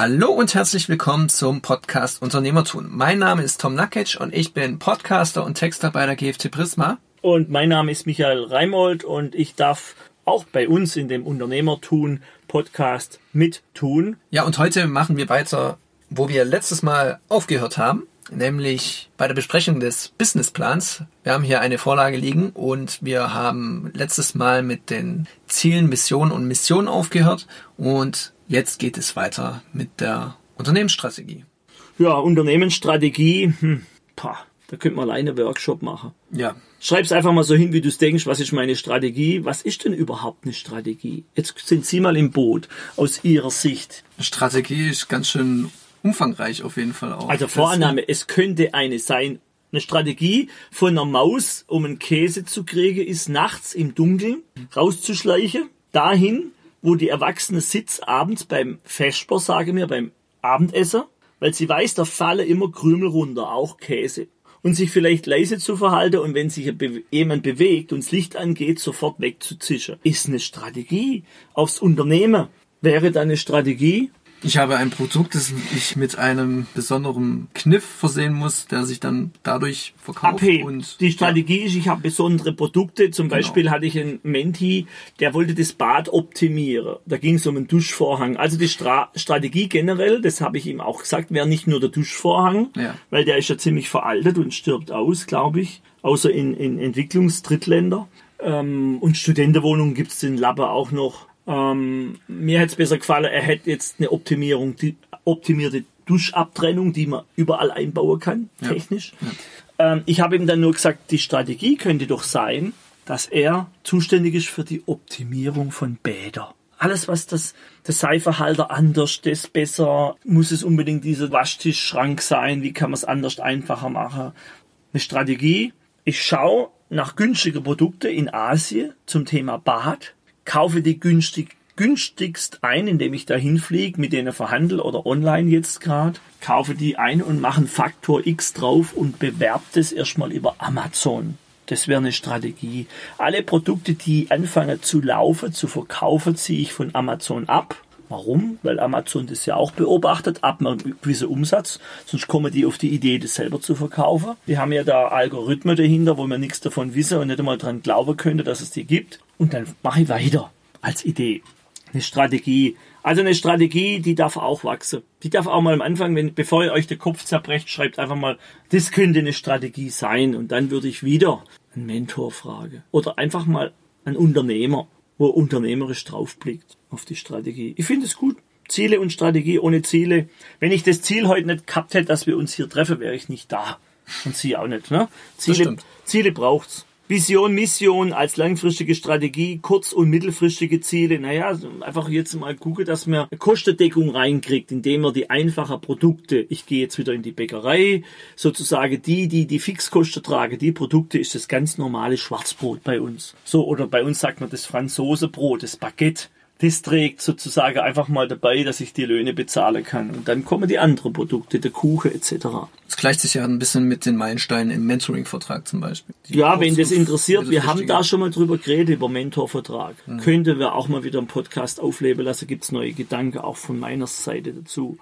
Hallo und herzlich willkommen zum Podcast Unternehmertun. Mein Name ist Tom Nakic und ich bin Podcaster und Texter bei der GFT Prisma. Und mein Name ist Michael Reimold und ich darf auch bei uns in dem Unternehmertun Podcast mit tun. Ja, und heute machen wir weiter, wo wir letztes Mal aufgehört haben, nämlich bei der Besprechung des Businessplans. Wir haben hier eine Vorlage liegen und wir haben letztes Mal mit den Zielen, Missionen und Missionen aufgehört und jetzt geht es weiter mit der Unternehmensstrategie. Ja, Unternehmensstrategie, hm, pah, da könnte man alleine einen Workshop machen. Ja, Schreib's einfach mal so hin, wie du es denkst. Was ist meine Strategie? Was ist denn überhaupt eine Strategie? Jetzt sind Sie mal im Boot aus Ihrer Sicht. Strategie ist ganz schön umfangreich auf jeden Fall auch. Also Vorannahme, es könnte eine sein. Eine Strategie von einer Maus, um einen Käse zu kriegen, ist nachts im Dunkeln rauszuschleichen, dahin, wo die Erwachsene sitzt, abends beim Vesper, sage mir, beim Abendessen, weil sie weiß, da fallen immer Krümel runter, auch Käse und sich vielleicht leise zu verhalten und wenn sich jemand bewegt und das Licht angeht, sofort wegzuzischen. Ist eine Strategie. Aufs Unternehmen wäre da eine Strategie, Ich habe ein Produkt, das ich mit einem besonderen Kniff versehen muss, der sich dann dadurch verkauft. abhebt. Und die Strategie ist, ich habe besondere Produkte. Zum Beispiel hatte ich einen Menti, der wollte das Bad optimieren. Da ging es um einen Duschvorhang. Also die Stra Strategie generell, das habe ich ihm auch gesagt, wäre nicht nur der Duschvorhang, Ja. weil der ist ja ziemlich veraltet und stirbt aus, glaube ich. Außer in, in Entwicklungsdrittländer. Ähm, und Studentenwohnungen gibt es den Lappe auch noch. Ähm, mir hätte es besser gefallen, er hätte jetzt eine Optimierung, die optimierte Duschabtrennung, die man überall einbauen kann, technisch. Ähm, ich habe ihm dann nur gesagt, die Strategie könnte doch sein, dass er zuständig ist für die Optimierung von Bädern. Alles, was das, der Seifenhalter anders, das besser, muss es unbedingt dieser Waschtischschrank sein, wie kann man es anders einfacher machen. Eine Strategie, ich schaue nach günstigen Produkten in Asien zum Thema Bad, kaufe die günstig, günstigst ein, indem ich da hinfliege, mit denen verhandle oder online jetzt gerade, kaufe die ein und mache einen Faktor X drauf und bewerbe das erstmal über Amazon. Das wäre eine Strategie. Alle Produkte, die anfangen zu laufen, zu verkaufen, ziehe ich von Amazon ab. Warum? Weil Amazon das ja auch beobachtet, ab einem gewissen Umsatz. Sonst kommen die auf die Idee, das selber zu verkaufen. Die haben ja da Algorithmen dahinter, wo man nichts davon wissen und nicht einmal dran glauben könnte, dass es die gibt. Und dann mache ich weiter als Idee. Eine Strategie. Also eine Strategie, die darf auch wachsen. Die darf auch mal am Anfang, wenn, bevor ihr euch den Kopf zerbrecht, schreibt einfach mal, das könnte eine Strategie sein. Und dann würde ich wieder einen Mentor fragen. Oder einfach mal einen Unternehmer, wo unternehmerisch draufblickt auf die Strategie. Ich finde es gut. Ziele und Strategie ohne Ziele. Wenn ich das Ziel heute nicht gehabt hätte, dass wir uns hier treffen, wäre ich nicht da. Und Sie auch nicht. Ne? Ziele. Ziele braucht's. Vision, Mission als langfristige Strategie, kurz- und mittelfristige Ziele. Naja, einfach jetzt mal gucken, dass man Kostendeckung reinkriegt, indem man die einfachen Produkte, ich gehe jetzt wieder in die Bäckerei, sozusagen die, die die Fixkosten tragen, die Produkte ist das ganz normale Schwarzbrot bei uns. So, oder bei uns sagt man das Franzosebrot, das Baguette. Das trägt sozusagen einfach mal dabei, dass ich die Löhne bezahlen kann. Und dann kommen die anderen Produkte, der Kuchen etc. Das gleicht sich ja ein bisschen mit den Meilensteinen im Mentoring-Vertrag zum Beispiel. Die Ja, wenn das interessiert, wir haben da schon mal drüber geredet, über Mentorvertrag. Könnte wir auch mal wieder einen Podcast aufleben lassen, gibt's neue Gedanken auch von meiner Seite dazu.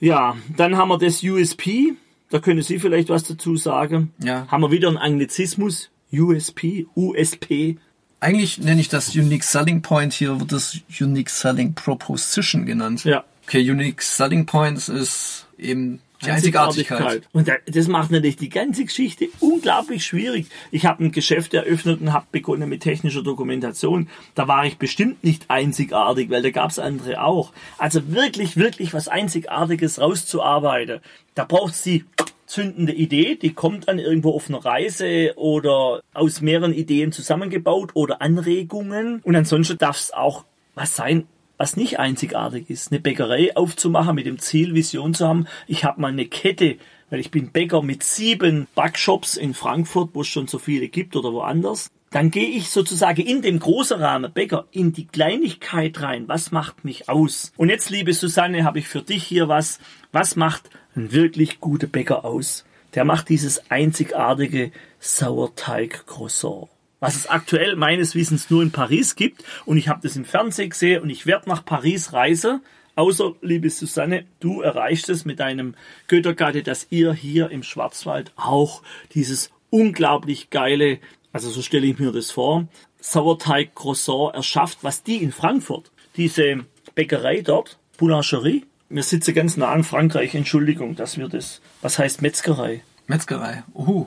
Ja, dann haben wir das USP, da können Sie vielleicht was dazu sagen. Ja. Haben wir wieder einen Anglizismus, USP, USP. Eigentlich nenne ich das Unique Selling Point, hier wird das Unique Selling Proposition genannt. Ja. Okay, Unique Selling Point ist eben die Einzigartigkeit. Und da- das macht natürlich die ganze Geschichte unglaublich schwierig. Ich habe ein Geschäft eröffnet und habe begonnen mit technischer Dokumentation. Da war ich bestimmt nicht einzigartig, weil da gab's andere auch. Also wirklich, wirklich was Einzigartiges rauszuarbeiten. Da braucht's die zündende Idee, die kommt dann irgendwo auf einer Reise oder aus mehreren Ideen zusammengebaut oder Anregungen. Und ansonsten darf's auch was sein, was nicht einzigartig ist, eine Bäckerei aufzumachen mit dem Ziel, Vision zu haben. Ich habe mal eine Kette, weil ich bin Bäcker mit sieben Backshops in Frankfurt, wo es schon so viele gibt oder woanders. Dann gehe ich sozusagen in dem großen Rahmen Bäcker in die Kleinigkeit rein. Was macht mich aus? Und jetzt, liebe Susanne, habe ich für dich hier was. Was macht ein wirklich guter Bäcker aus? Der macht dieses einzigartige Sauerteig-Croissant was es aktuell meines Wissens nur in Paris gibt. Und ich habe das im Fernsehen gesehen und ich werde nach Paris reisen Außer, liebe Susanne, du erreichst es mit deinem Göttergatte, dass ihr hier im Schwarzwald auch dieses unglaublich geile, also so stelle ich mir das vor, Sauerteig Croissant erschafft, was die in Frankfurt, diese Bäckerei dort, Boulangerie, wir sitzen ganz nah in Frankreich, Entschuldigung, dass wir das, was heißt Metzgerei? Metzgerei, uhu.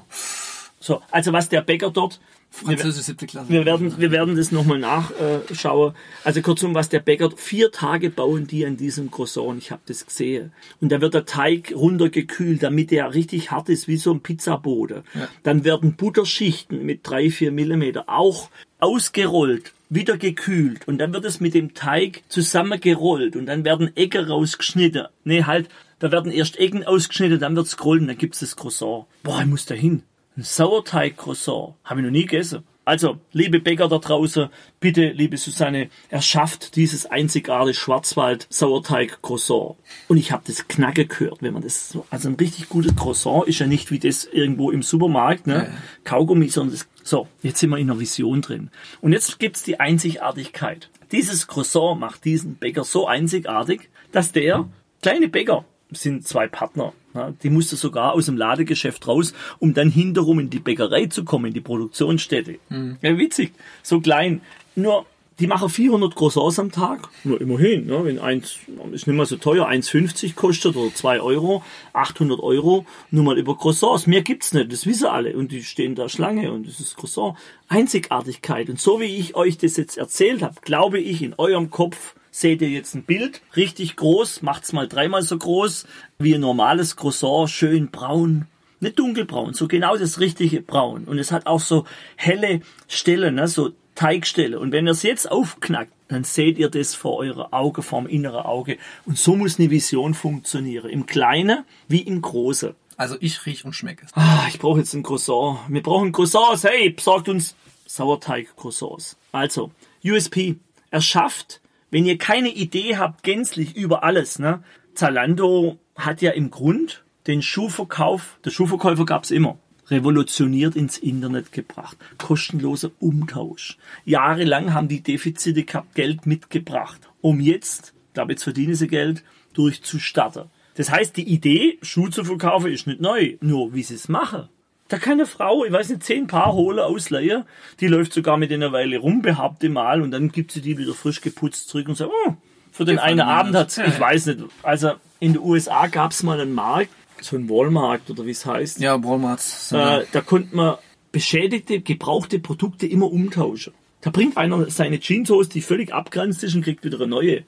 So, also was der Bäcker dort Französisch siebte Klasse. Wir werden, wir werden das nochmal nachschauen. Also kurzum, was der Bäcker, vier Tage bauen die an diesem Croissant. Ich habe das gesehen. Und da wird der Teig runtergekühlt, damit der richtig hart ist, wie so ein Pizzaboden. Ja. Dann werden Butterschichten mit drei, vier Millimeter auch ausgerollt, wieder gekühlt. Und dann wird es mit dem Teig zusammengerollt. Und dann werden Ecken rausgeschnitten. Nee, halt, da werden erst Ecken ausgeschnitten, dann wird's gerollt und dann gibt's das Croissant. Boah, ich muss da hin. Ein Sauerteig-Croissant. Habe ich noch nie gegessen. Also, liebe Bäcker da draußen, bitte, liebe Susanne, erschafft dieses einzigartige Schwarzwald-Sauerteig-Croissant. Und ich habe das Knacke gehört, wenn man das so, also ein richtig gutes Croissant ist ja nicht wie das irgendwo im Supermarkt, ne? Ja. Kaugummi, sondern das, so, jetzt sind wir in einer Vision drin. Und jetzt gibt's die Einzigartigkeit. Dieses Croissant macht diesen Bäcker so einzigartig, dass der kleine Bäcker, sind zwei Partner, ja, die musste sogar aus dem Ladegeschäft raus, um dann hinterrum in die Bäckerei zu kommen, in die Produktionsstätte. Mhm. Ja, witzig. So klein. Nur, die machen 400 Croissants am Tag. Nur immerhin, ne, wenn eins, ist nicht mal so teuer, 1,50 kostet oder 2 Euro, 800 Euro, nur mal über Croissants. Mehr gibt's nicht, das wissen alle. Und die stehen da Schlange und das ist Croissant. Einzigartigkeit. Und so wie ich euch das jetzt erzählt habe, glaube ich in eurem Kopf, seht ihr jetzt ein Bild, richtig groß, macht's mal dreimal so groß wie ein normales Croissant, schön braun, nicht dunkelbraun, so genau das richtige Braun. Und es hat auch so helle Stellen, ne, so Teigstelle. Und wenn ihr es jetzt aufknackt, dann seht ihr das vor eurer Auge, vor dem inneren Auge. Und so muss eine Vision funktionieren. Im Kleinen wie im Großen. Also ich riech und schmecke es. Ah, ich brauche jetzt ein Croissant. Wir brauchen Croissants. Hey, besorgt uns Sauerteig-Croissants. Also, USP. Er schafft wenn ihr keine Idee habt gänzlich über alles, ne? Zalando hat ja im Grund den Schuhverkauf, der Schuhverkäufer gab's immer, revolutioniert ins Internet gebracht. Kostenloser Umtausch. Jahrelang haben die Defizite gehabt, Geld mitgebracht, um jetzt, glaube jetzt verdienen sie Geld, durchzustarten. Das heißt, die Idee, Schuh zu verkaufen, ist nicht neu. Nur wie sie es machen, da kann eine Frau, ich weiß nicht, zehn Paar Hole ausleihen, die läuft sogar mit einer Weile rum, behaupte mal, und dann gibt sie die wieder frisch geputzt zurück und sagt, oh, für den einen Abend hat ich weiß nicht. Also in den USA gab es mal einen Markt, so ein Walmart oder wie es heißt. Ja, Walmart. Äh, da konnte man beschädigte, gebrauchte Produkte immer umtauschen. Da bringt einer seine Jeanshose, die völlig abgrenzt ist und kriegt wieder eine neue.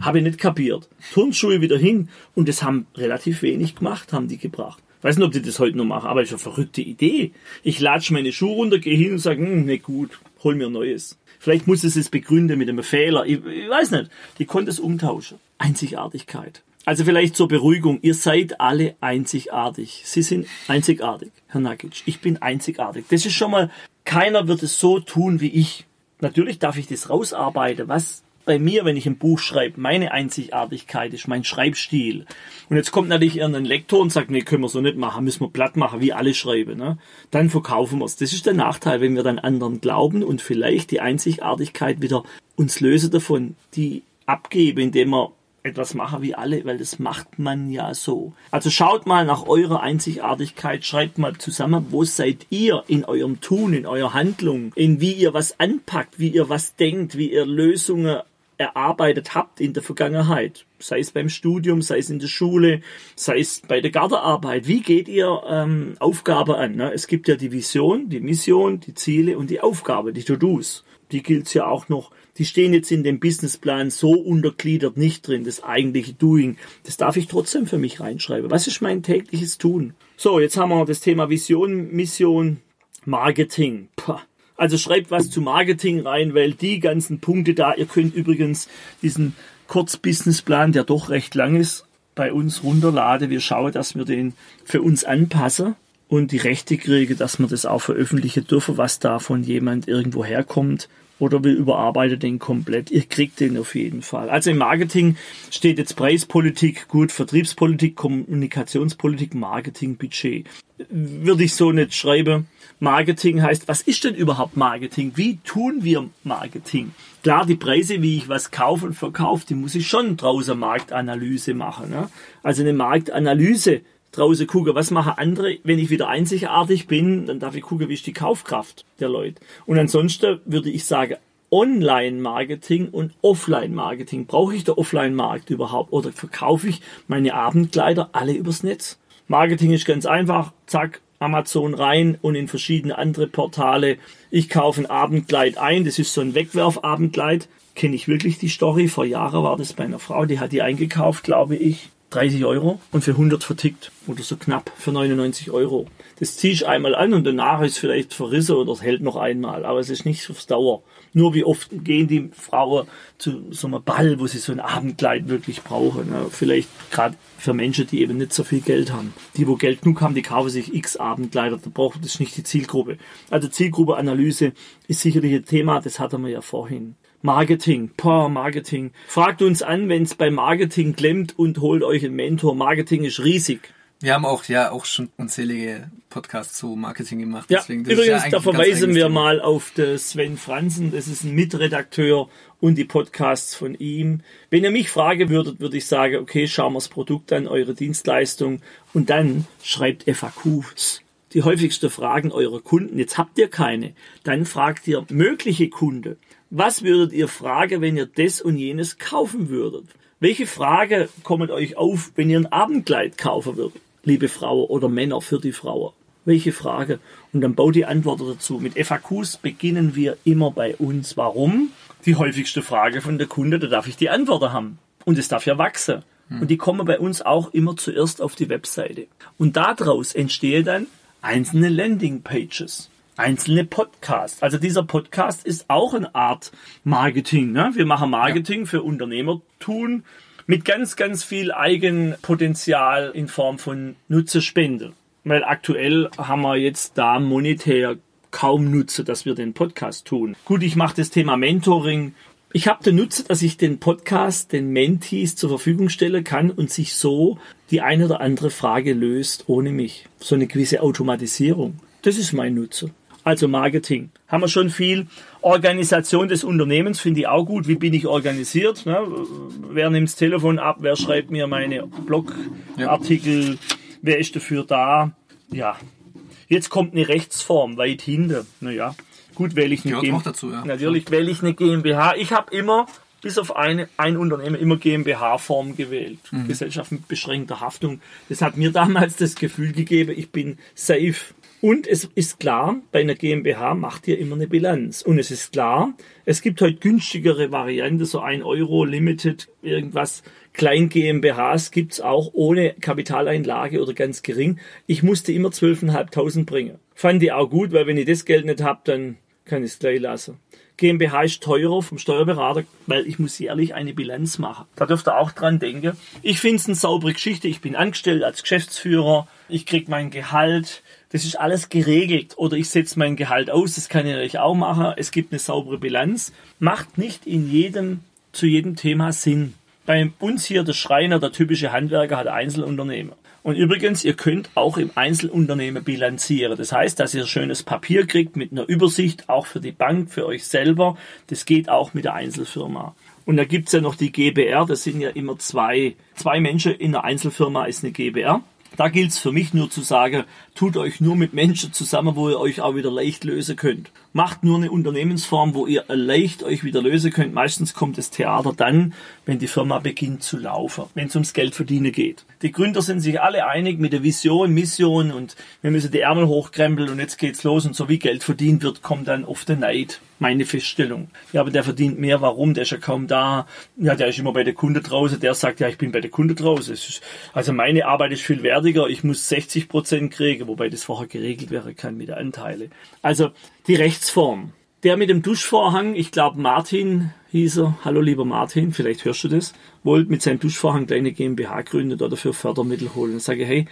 Habe ich nicht kapiert. Turnschuhe wieder hin und das haben relativ wenig gemacht, haben die gebracht. Weiß nicht, ob die das heute noch machen, aber ist eine verrückte Idee. Ich latsche meine Schuhe runter, gehe hin und sage, hm, ne gut, hol mir Neues. Vielleicht muss es es begründen mit einem Fehler. Ich, ich weiß nicht. Die konnte es umtauschen. Einzigartigkeit. Also vielleicht zur Beruhigung. Ihr seid alle einzigartig. Sie sind einzigartig, Herr Nagic. Ich bin einzigartig. Das ist schon mal, keiner wird es so tun wie ich. Natürlich darf ich das rausarbeiten. Was bei mir, wenn ich ein Buch schreibe, meine Einzigartigkeit ist mein Schreibstil. Und jetzt kommt natürlich irgendein Lektor und sagt, nee, können wir so nicht machen, müssen wir platt machen, wie alle schreiben. Ne? Dann verkaufen wir es. Das ist der Nachteil, wenn wir dann anderen glauben und vielleicht die Einzigartigkeit wieder uns lösen davon, die abgeben, indem wir etwas machen wie alle, weil das macht man ja so. Also schaut mal nach eurer Einzigartigkeit, schreibt mal zusammen, wo seid ihr in eurem Tun, in eurer Handlung, in wie ihr was anpackt, wie ihr was denkt, wie ihr Lösungen erarbeitet habt in der Vergangenheit, sei es beim Studium, sei es in der Schule, sei es bei der Gartenarbeit. Wie geht ihr ähm, Aufgabe an? Ne? Es gibt ja die Vision, die Mission, die Ziele und die Aufgabe, die To-Dos. Die gilt ja auch noch. Die stehen jetzt in dem Businessplan so untergliedert nicht drin, das eigentliche Doing. Das darf ich trotzdem für mich reinschreiben. Was ist mein tägliches Tun? So, jetzt haben wir das Thema Vision, Mission, Marketing. Puh also schreibt was zu Marketing rein, weil die ganzen Punkte da, ihr könnt übrigens diesen Kurzbusinessplan, der doch recht lang ist, bei uns runterladen. Wir schauen, dass wir den für uns anpassen und die Rechte kriegen, dass wir das auch veröffentlichen dürfen, was da von jemand irgendwo herkommt. Oder wir überarbeiten den komplett. Ihr kriegt den auf jeden Fall. Also im Marketing steht jetzt Preispolitik, gut, Vertriebspolitik, Kommunikationspolitik, Marketing, Budget. Würde ich so nicht schreiben. Marketing heißt, was ist denn überhaupt Marketing? Wie tun wir Marketing? Klar, die Preise, wie ich was kaufe und verkaufe, die muss ich schon draußen Marktanalyse machen. Ne? Also eine Marktanalyse draußen gucken, was machen andere, wenn ich wieder einzigartig bin, dann darf ich gucken, wie ist die Kaufkraft der Leute. Und ansonsten würde ich sagen, Online-Marketing und Offline-Marketing. Brauche ich der Offline-Markt überhaupt oder verkaufe ich meine Abendkleider alle übers Netz? Marketing ist ganz einfach, zack, Amazon rein und in verschiedene andere Portale. Ich kaufe ein Abendkleid ein, das ist so ein Wegwerfabendkleid. Kenne ich wirklich die Story? Vor Jahren war das bei einer Frau, die hat die eingekauft, glaube ich. 30 Euro und für 100 vertickt oder so knapp für 99 Euro. Das ziehe ich einmal an und danach ist vielleicht verrissen oder es hält noch einmal, aber es ist nicht aufs Dauer. Nur wie oft gehen die Frauen zu so einem Ball, wo sie so ein Abendkleid wirklich brauchen. Ne? Vielleicht gerade für Menschen, die eben nicht so viel Geld haben. Die, wo Geld genug haben, die kaufen sich x Abendkleider. Da braucht das nicht die Zielgruppe. Also Zielgruppeanalyse ist sicherlich ein Thema, das hatten wir ja vorhin. Marketing, Power Marketing. Fragt uns an, wenn es bei Marketing klemmt und holt euch einen Mentor. Marketing ist riesig. Wir haben auch ja auch schon unzählige Podcasts zu Marketing gemacht. Ja, Deswegen, übrigens, ja da verweisen wir Thema. mal auf Sven Franzen. Das ist ein Mitredakteur und die Podcasts von ihm. Wenn ihr mich fragen würdet, würde ich sagen, okay, schauen wir das Produkt an, eure Dienstleistung und dann schreibt FAQs. Die häufigsten Fragen eurer Kunden. Jetzt habt ihr keine. Dann fragt ihr mögliche Kunde. Was würdet ihr fragen, wenn ihr das und jenes kaufen würdet? Welche Frage kommt euch auf, wenn ihr ein Abendkleid kaufen würdet, liebe Frauen oder Männer für die Frauen? Welche Frage? Und dann baut die Antwort dazu. Mit FAQs beginnen wir immer bei uns. Warum? Die häufigste Frage von der Kunde, da darf ich die Antwort haben. Und es darf ja wachsen. Hm. Und die kommen bei uns auch immer zuerst auf die Webseite. Und daraus entstehen dann einzelne Landingpages einzelne Podcasts. Also dieser Podcast ist auch eine Art Marketing. Ne? Wir machen Marketing ja. für Unternehmertun mit ganz, ganz viel Eigenpotenzial in Form von Nutzerspende. Weil aktuell haben wir jetzt da monetär kaum Nutzer, dass wir den Podcast tun. Gut, ich mache das Thema Mentoring. Ich habe den Nutzer, dass ich den Podcast den Mentees zur Verfügung stellen kann und sich so die eine oder andere Frage löst ohne mich. So eine gewisse Automatisierung. Das ist mein Nutzer also Marketing. Haben wir schon viel. Organisation des Unternehmens finde ich auch gut. Wie bin ich organisiert? Ne? Wer nimmt das Telefon ab? Wer schreibt mir meine Blogartikel? Ja. Wer ist dafür da? Ja. Jetzt kommt eine Rechtsform weit hinter. Naja, gut wähle ich eine GmbH. Dazu, ja. Natürlich wähle ich eine GmbH. Ich habe immer bis auf eine, ein Unternehmen immer GmbH-Form gewählt. Mhm. Gesellschaft mit beschränkter Haftung. Das hat mir damals das Gefühl gegeben, ich bin safe. Und es ist klar, bei einer GmbH macht ihr immer eine Bilanz. Und es ist klar, es gibt heute günstigere Varianten, so ein Euro Limited, irgendwas. Klein GmbHs gibt's auch ohne Kapitaleinlage oder ganz gering. Ich musste immer 12.500 bringen. Fand ich auch gut, weil wenn ich das Geld nicht hab, dann kann ich es gleich lassen. GmbH ist teurer vom Steuerberater, weil ich muss jährlich eine Bilanz machen. Da dürft ihr auch dran denken. Ich finde es eine saubere Geschichte. Ich bin angestellt als Geschäftsführer. Ich krieg mein Gehalt. Das ist alles geregelt. Oder ich setze mein Gehalt aus. Das kann ich natürlich auch machen. Es gibt eine saubere Bilanz. Macht nicht in jedem, zu jedem Thema Sinn. Bei uns hier der Schreiner, der typische Handwerker, hat Einzelunternehmer. Und übrigens, ihr könnt auch im Einzelunternehmen bilanzieren. Das heißt, dass ihr schönes Papier kriegt mit einer Übersicht, auch für die Bank, für euch selber. Das geht auch mit der Einzelfirma. Und da gibt's ja noch die GBR, das sind ja immer zwei, zwei Menschen in der Einzelfirma ist eine GBR. Da gilt es für mich nur zu sagen, tut euch nur mit Menschen zusammen, wo ihr euch auch wieder leicht lösen könnt. Macht nur eine Unternehmensform, wo ihr leicht euch wieder lösen könnt. Meistens kommt das Theater dann, wenn die Firma beginnt zu laufen, wenn es ums Geld verdienen geht. Die Gründer sind sich alle einig mit der Vision, Mission und wir müssen die Ärmel hochkrempeln und jetzt geht's los und so wie Geld verdient wird, kommt dann oft der Neid meine Feststellung. Ja, aber der verdient mehr. Warum? Der ist ja kaum da. Ja, der ist immer bei der Kunde draußen. Der sagt, ja, ich bin bei der Kunde draußen. also meine Arbeit ist viel wertiger. Ich muss 60 Prozent kriegen, wobei das vorher geregelt wäre kann mit der Anteile. Also die Rechtsform. Der mit dem Duschvorhang, ich glaube Martin hieß er, hallo lieber Martin, vielleicht hörst du das, wollte mit seinem Duschvorhang kleine GmbH gründen oder dafür Fördermittel holen. Sage, hey,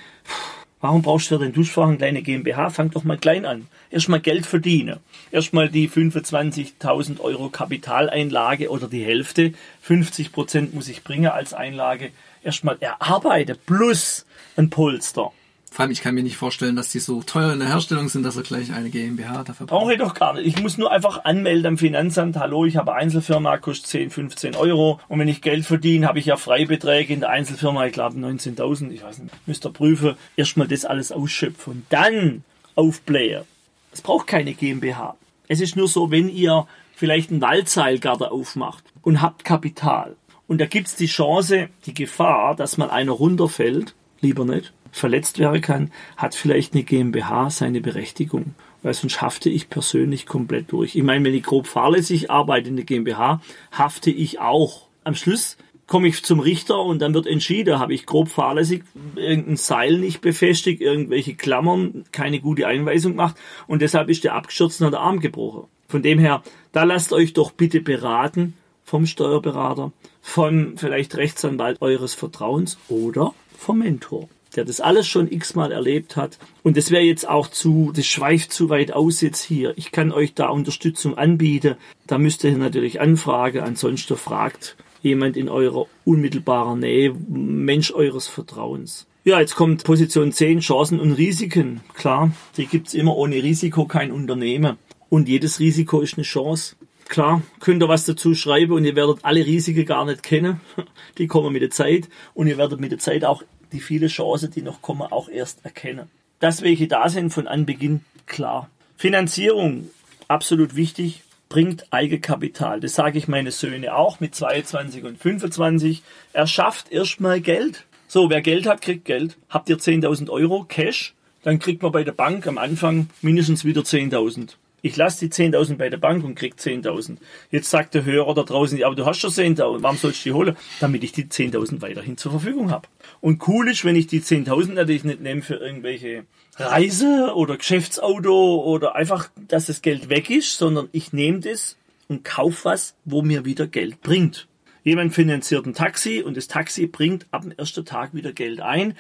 Warum brauchst du für den Duschfach eine kleine GmbH? Fang doch mal klein an. Erstmal Geld verdienen. Erstmal die 25.000 Euro Kapitaleinlage oder die Hälfte. 50 Prozent muss ich bringen als Einlage. Erstmal erarbeite plus ein Polster. Vor allem, ich kann mir nicht vorstellen, dass die so teuer in der Herstellung sind, dass er gleich eine GmbH dafür braucht. Brauche ich doch gar nicht. Ich muss nur einfach anmelden am Finanzamt. Hallo, ich habe Einzelfirma, kostet 10, 15 Euro. Und wenn ich Geld verdiene, habe ich ja Freibeträge in der Einzelfirma, ich glaube 19.000, ich weiß nicht, müsst ihr prüfen. Erstmal das alles ausschöpfen und dann aufblähen. Es braucht keine GmbH. Es ist nur so, wenn ihr vielleicht einen Waldseilgarten aufmacht und habt Kapital. Und da gibt es die Chance, die Gefahr, dass mal einer runterfällt, lieber nicht, verletzt werden kann, hat vielleicht eine GmbH seine Berechtigung. Weil sonst hafte ich persönlich komplett durch. Ich meine, wenn ich grob fahrlässig arbeite in der GmbH, hafte ich auch. Am Schluss komme ich zum Richter und dann wird entschieden, habe ich grob fahrlässig irgendein Seil nicht befestigt, irgendwelche Klammern, keine gute Einweisung gemacht und deshalb ist der abgestürzt und der Arm gebrochen. Von dem her, da lasst euch doch bitte beraten vom Steuerberater, vom vielleicht Rechtsanwalt eures Vertrauens oder vom Mentor der das alles schon x-mal erlebt hat. Und das wäre jetzt auch zu, das schweift zu weit aus jetzt hier. Ich kann euch da Unterstützung anbieten. Da müsst ihr natürlich anfragen. Ansonsten fragt jemand in eurer unmittelbaren Nähe, Mensch eures Vertrauens. Ja, jetzt kommt Position 10, Chancen und Risiken. Klar, die gibt's immer ohne Risiko kein Unternehmen. Und jedes Risiko ist eine Chance. Klar, könnt ihr was dazu schreiben und ihr werdet alle Risiken gar nicht kennen. Die kommen mit der Zeit und ihr werdet mit der Zeit auch die viele Chancen, die noch kommen, auch erst erkennen. Dass welche da sind von Anbeginn klar. Finanzierung, absolut wichtig, bringt Eigenkapital. Das sage ich meine Söhne auch mit 22 und 25. Er schafft erstmal Geld. So, wer Geld hat, kriegt Geld. Habt ihr 10.000 Euro Cash, dann kriegt man bei der Bank am Anfang mindestens wieder 10.000 ich lasse die 10.000 bei der Bank und krieg 10.000. Jetzt sagt der Hörer da draußen, aber du hast schon 10.000, warum sollst du die holen? Damit ich die 10.000 weiterhin zur Verfügung habe. Und cool ist, wenn ich die 10.000 natürlich nicht nehme für irgendwelche Reise oder Geschäftsauto oder einfach, dass das Geld weg ist, sondern ich nehme das und kaufe was, wo mir wieder Geld bringt. Jemand finanziert ein Taxi und das Taxi bringt ab dem ersten Tag wieder Geld ein.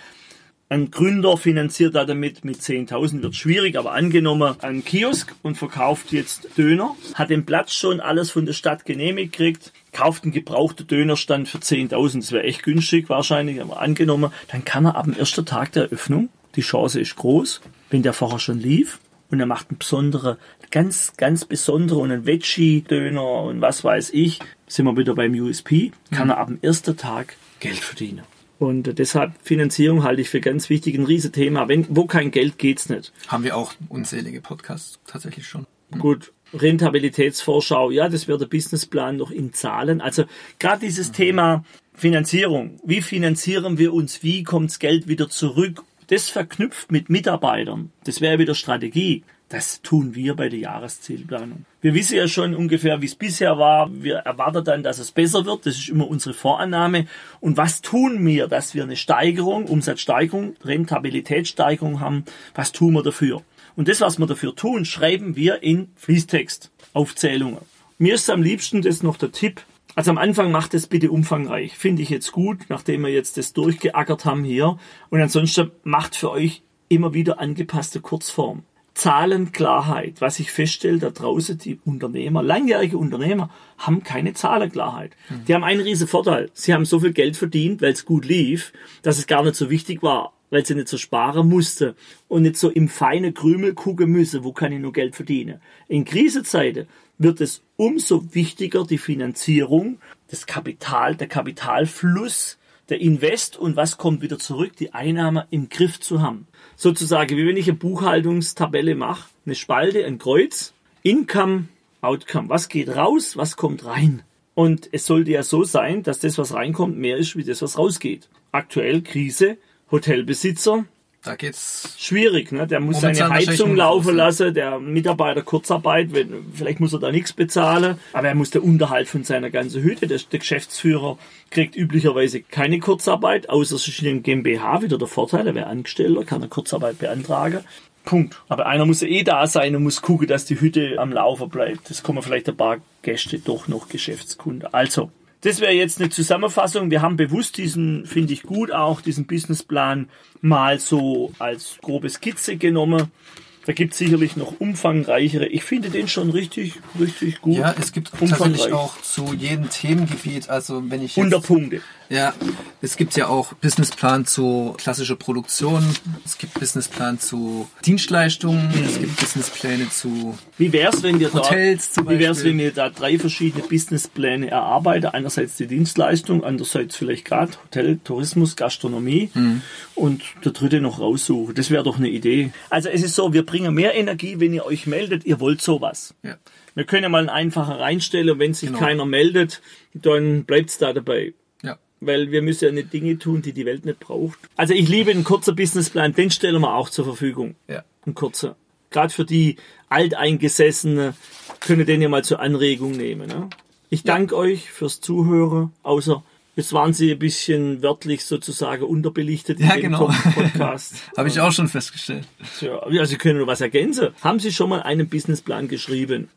Ein Gründer finanziert da damit mit 10.000, wird schwierig, aber angenommen ein Kiosk und verkauft jetzt Döner, hat den Platz schon alles von der Stadt genehmigt gekriegt, kauft einen gebrauchten Dönerstand für 10.000, das wäre echt günstig wahrscheinlich, aber angenommen, dann kann er ab dem ersten Tag der Eröffnung, die Chance ist groß, wenn der vorher schon lief, und er macht einen besonderen, ganz, ganz besonderen und einen Veggie-Döner und was weiß ich, sind wir wieder beim USP, kann er ab dem ersten Tag Geld verdienen. Und deshalb Finanzierung halte ich für ganz wichtig, ein Riesenthema. Wenn, wo kein Geld geht's nicht. Haben wir auch unzählige Podcasts tatsächlich schon. Mhm. Gut, Rentabilitätsvorschau, ja, das wäre der Businessplan noch in Zahlen. Also gerade dieses mhm. Thema Finanzierung, wie finanzieren wir uns, wie kommt's Geld wieder zurück, das verknüpft mit Mitarbeitern, das wäre wieder Strategie. Das tun wir bei der Jahreszielplanung. Wir wissen ja schon ungefähr, wie es bisher war. Wir erwarten dann, dass es besser wird. Das ist immer unsere Vorannahme. Und was tun wir, dass wir eine Steigerung, Umsatzsteigerung, Rentabilitätssteigerung haben? Was tun wir dafür? Und das, was wir dafür tun, schreiben wir in Fließtext, Aufzählungen. Mir ist am liebsten das noch der Tipp. Also am Anfang macht es bitte umfangreich. Finde ich jetzt gut, nachdem wir jetzt das durchgeackert haben hier. Und ansonsten macht für euch immer wieder angepasste Kurzform. Zahlenklarheit. Was ich feststelle, da draußen die Unternehmer, langjährige Unternehmer, haben keine Zahlenklarheit. Mhm. Die haben einen riesen Vorteil. Sie haben so viel Geld verdient, weil es gut lief, dass es gar nicht so wichtig war, weil sie nicht so sparen musste und nicht so im feinen Krümel gucken müsse, wo kann ich nur Geld verdienen. In Krisenzeiten wird es umso wichtiger, die Finanzierung, das Kapital, der Kapitalfluss, der Invest und was kommt wieder zurück, die Einnahme im Griff zu haben sozusagen, wie wenn ich eine Buchhaltungstabelle mache, eine Spalte, ein Kreuz, Income, Outcome. Was geht raus, was kommt rein? Und es sollte ja so sein, dass das, was reinkommt, mehr ist wie das, was rausgeht. Aktuell Krise, Hotelbesitzer, da geht's schwierig, ne? Der muss seine Heizung laufen lassen, der Mitarbeiter Kurzarbeit, wenn, vielleicht muss er da nichts bezahlen, aber er muss der Unterhalt von seiner ganzen Hütte. Der, der Geschäftsführer kriegt üblicherweise keine Kurzarbeit, außer es ist in dem GmbH wieder der Vorteil, er wäre Angestellter, kann er Kurzarbeit beantragen. Punkt. Aber einer muss ja eh da sein und muss gucken, dass die Hütte am Laufen bleibt. Das kommen vielleicht ein paar Gäste doch noch Geschäftskunde. Also, das wäre jetzt eine Zusammenfassung. Wir haben bewusst diesen, finde ich gut auch, diesen Businessplan mal so als grobe Skizze genommen. Da gibt es sicherlich noch umfangreichere. Ich finde den schon richtig, richtig gut. Ja, es gibt tatsächlich auch zu jedem Themengebiet, also wenn ich 100 Punkte. Ja, es gibt ja auch Businessplan zu klassischer Produktion, es gibt Businessplan zu Dienstleistungen, mhm. es gibt Businesspläne zu Wie wär's, wenn wir Hotels da, Wie wär's, wenn wir da drei verschiedene Businesspläne erarbeiten? Einerseits die Dienstleistung, andererseits vielleicht gerade Hotel, Tourismus, Gastronomie mhm. und der dritte noch raussuchen. Das wäre doch eine Idee. Also es ist so, wir bringen mehr Energie, wenn ihr euch meldet, ihr wollt sowas. Ja. Wir können ja mal einen einfacher reinstellen und wenn sich genau. keiner meldet, dann bleibt's da dabei weil wir müssen ja nicht Dinge tun, die die Welt nicht braucht. Also ich liebe einen kurzen Businessplan, den stellen wir auch zur Verfügung. Ja. Ein kurzer. Gerade für die Alteingesessenen können den ja mal zur Anregung nehmen. Ne? Ich danke euch fürs Zuhören, außer Jetzt waren Sie ein bisschen wörtlich sozusagen unterbelichtet ja, in dem genau. Podcast. Habe ich auch schon festgestellt. Ja, also Sie können nur was ergänzen. Haben Sie schon mal einen Businessplan geschrieben?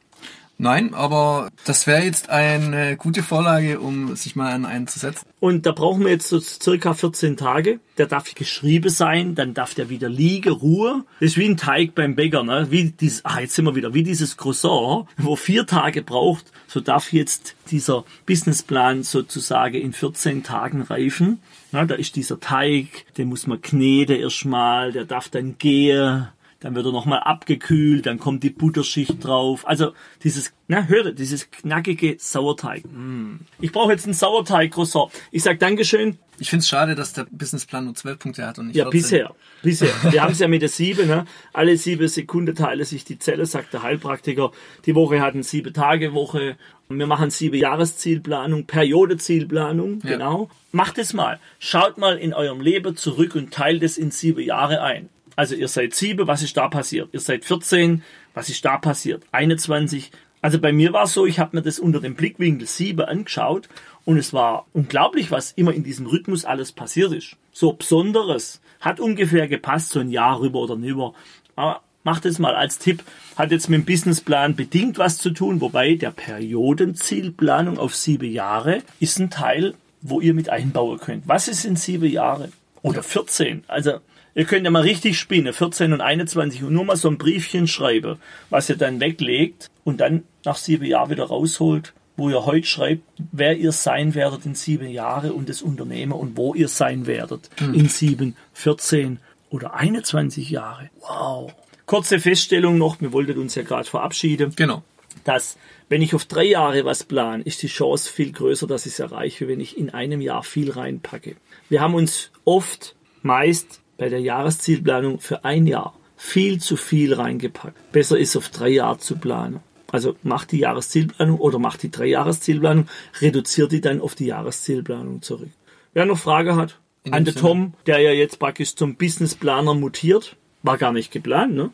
Nein, aber das wäre jetzt eine gute Vorlage, um sich mal an einen zu setzen. Und da brauchen wir jetzt so circa 14 Tage. Der darf geschrieben sein, dann darf der wieder liegen, Ruhe. Das ist wie ein Teig beim Bäcker, ne? Wie dieses, ah, jetzt sind wir wieder, wie dieses Croissant, wo vier Tage braucht, so darf jetzt dieser Businessplan sozusagen in 14 Tagen reifen. Na, da ist dieser Teig, den muss man kneten erstmal, der darf dann gehen dann wird er nochmal abgekühlt, dann kommt die Butterschicht drauf. Also dieses, na hört dieses knackige Sauerteig. Mm. Ich brauche jetzt einen Sauerteig-Croissant. Ich sag Dankeschön. Ich finde es schade, dass der Businessplan nur zwölf Punkte hat und nicht Ja, 14. bisher. Bisher. Wir haben es ja mit der sieben. Ne? Alle sieben Sekunden teile sich die Zelle, sagt der Heilpraktiker. Die Woche hat eine sieben Tage Woche. Wir machen sieben Jahreszielplanung, Periodezielplanung, ja. genau. Macht es mal. Schaut mal in eurem Leben zurück und teilt es in sieben Jahre ein. Also ihr seid sieben, was ist da passiert? Ihr seid 14, was ist da passiert? 21. Also bei mir war es so, ich habe mir das unter dem Blickwinkel sieben angeschaut und es war unglaublich, was immer in diesem Rhythmus alles passiert ist. So Besonderes. Hat ungefähr gepasst, so ein Jahr rüber oder rüber. Aber macht es mal als Tipp. Hat jetzt mit dem Businessplan bedingt was zu tun, wobei der Periodenzielplanung auf sieben Jahre ist ein Teil, wo ihr mit einbauen könnt. Was ist in sieben Jahre? Oder 14? Also Ihr könnt ja mal richtig spinnen, 14 und 21 und nur mal so ein Briefchen schreiben, was ihr dann weglegt und dann nach sieben Jahren wieder rausholt, wo ihr heute schreibt, wer ihr sein werdet in sieben Jahren und das Unternehmen und wo ihr sein werdet hm. in sieben, 14 oder 21 Jahre. Wow. Kurze Feststellung noch, wir wollten uns ja gerade verabschieden. Genau. Dass, wenn ich auf drei Jahre was plane, ist die Chance viel größer, dass ich es erreiche, wenn ich in einem Jahr viel reinpacke. Wir haben uns oft, meist bei der Jahreszielplanung für ein Jahr viel zu viel reingepackt. Besser ist auf drei Jahre zu planen. Also macht die Jahreszielplanung oder macht die Drei-Jahreszielplanung, reduziert die dann auf die Jahreszielplanung zurück. Wer noch Frage hat, an der Tom, der ja jetzt praktisch zum Businessplaner mutiert, war gar nicht geplant, ne?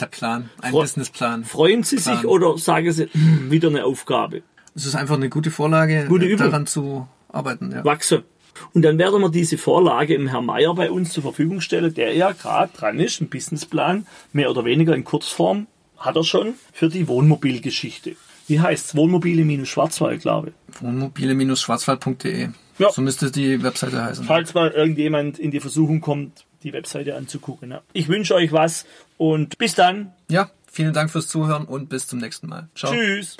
Der Plan, ein Fre Businessplan. Freuen Sie Plan. sich oder sagen Sie, hm, wieder eine Aufgabe? Es ist einfach eine gute Vorlage, gute daran zu arbeiten. Ja. Wachse. Und dann werden wir diese Vorlage im Herrn Meier bei uns zur Verfügung stellen, der ja gerade dran ist, einen Businessplan, mehr oder weniger in Kurzform, hat er schon für die Wohnmobilgeschichte. Wie heißt Wohnmobile-Schwarzwald, glaube ich. Wohnmobile-schwarzwald.de. Ja. So müsste die Webseite heißen. Falls mal irgendjemand in die Versuchung kommt, die Webseite anzugucken. Ja. Ich wünsche euch was und bis dann. Ja, vielen Dank fürs Zuhören und bis zum nächsten Mal. Ciao. Tschüss.